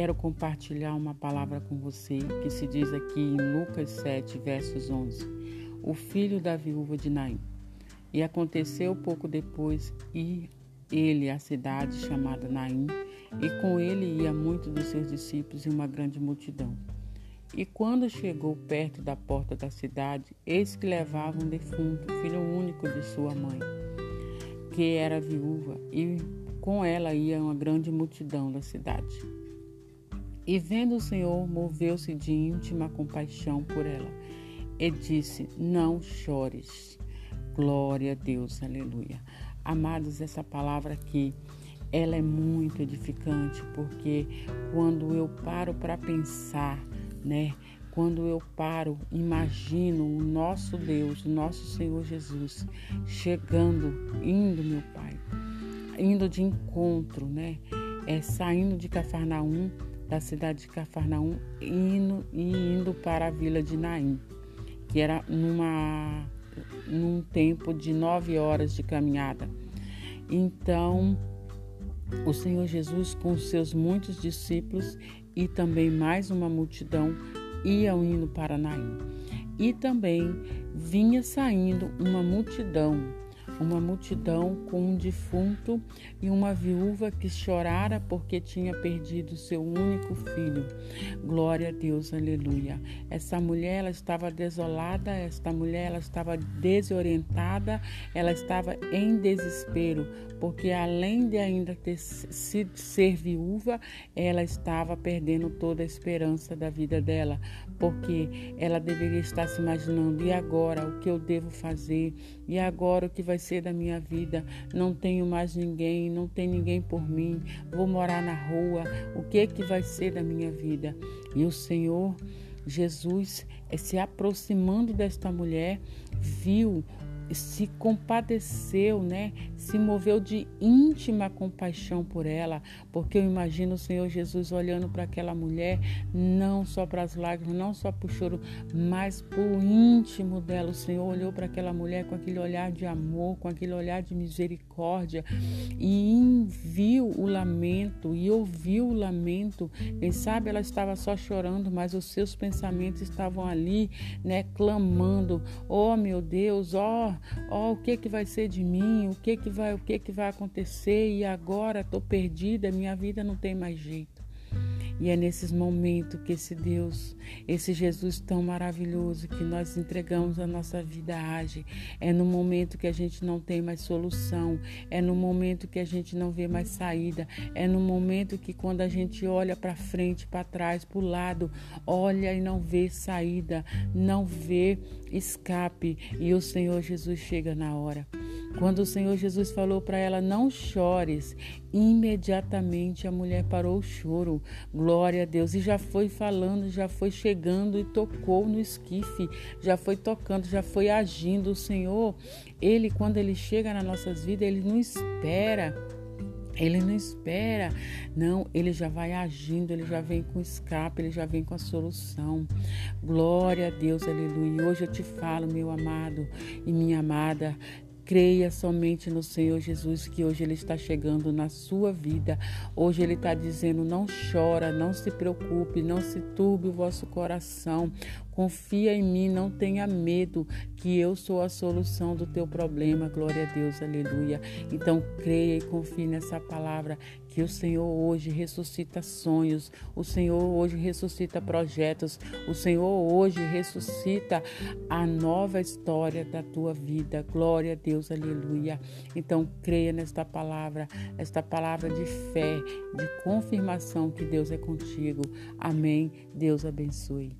quero compartilhar uma palavra com você que se diz aqui em Lucas 7, versos 11. O filho da viúva de Naim. E aconteceu pouco depois ir ele à cidade chamada Naim, e com ele ia muitos dos seus discípulos e uma grande multidão. E quando chegou perto da porta da cidade, eis que levava um defunto, filho único de sua mãe, que era viúva, e com ela ia uma grande multidão da cidade. E vendo o Senhor, moveu-se de íntima compaixão por ela e disse: Não chores. Glória a Deus, aleluia. Amados, essa palavra aqui, ela é muito edificante, porque quando eu paro para pensar, né? Quando eu paro, imagino o nosso Deus, o nosso Senhor Jesus, chegando, indo, meu Pai, indo de encontro, né? É, saindo de Cafarnaum, da cidade de Cafarnaum, indo e indo para a vila de Naim, que era numa num tempo de nove horas de caminhada. Então, o Senhor Jesus, com seus muitos discípulos e também mais uma multidão, iam indo para Naim. E também vinha saindo uma multidão uma multidão com um defunto e uma viúva que chorara porque tinha perdido seu único filho. Glória a Deus, aleluia. Essa mulher ela estava desolada, esta mulher ela estava desorientada, ela estava em desespero, porque além de ainda ter sido ser viúva, ela estava perdendo toda a esperança da vida dela, porque ela deveria estar se imaginando e agora o que eu devo fazer? E agora o que vai ser ser da minha vida. Não tenho mais ninguém, não tem ninguém por mim. Vou morar na rua. O que é que vai ser da minha vida? E o Senhor Jesus, eh, se aproximando desta mulher, viu se compadeceu, né? Se moveu de íntima compaixão por ela, porque eu imagino o Senhor Jesus olhando para aquela mulher, não só para as lágrimas, não só para o choro, mas para o íntimo dela. O Senhor olhou para aquela mulher com aquele olhar de amor, com aquele olhar de misericórdia e viu o lamento e ouviu o lamento. Quem sabe ela estava só chorando, mas os seus pensamentos estavam ali, né, clamando: "Oh, meu Deus, ó, oh, ó, oh, o que que vai ser de mim? O que que vai, o que que vai acontecer? E agora estou perdida, minha vida não tem mais jeito. E é nesses momentos que esse Deus, esse Jesus tão maravilhoso que nós entregamos a nossa vida age. É no momento que a gente não tem mais solução, é no momento que a gente não vê mais saída, é no momento que quando a gente olha para frente, para trás, para o lado, olha e não vê saída, não vê escape e o Senhor Jesus chega na hora. Quando o Senhor Jesus falou para ela: Não chores, imediatamente a mulher parou o choro. Glória a Deus. E já foi falando, já foi chegando e tocou no esquife, já foi tocando, já foi agindo. O Senhor, Ele, quando Ele chega nas nossas vidas, Ele não espera. Ele não espera, não, ele já vai agindo, ele já vem com escape, ele já vem com a solução. Glória a Deus, aleluia. Hoje eu te falo, meu amado e minha amada, Creia somente no Senhor Jesus, que hoje Ele está chegando na sua vida. Hoje Ele está dizendo: não chora, não se preocupe, não se turbe o vosso coração. Confia em mim, não tenha medo, que eu sou a solução do teu problema. Glória a Deus, aleluia. Então creia e confie nessa palavra que o Senhor hoje ressuscita sonhos, o Senhor hoje ressuscita projetos, o Senhor hoje ressuscita a nova história da tua vida. Glória a Deus, aleluia. Então creia nesta palavra, esta palavra de fé, de confirmação que Deus é contigo. Amém. Deus abençoe.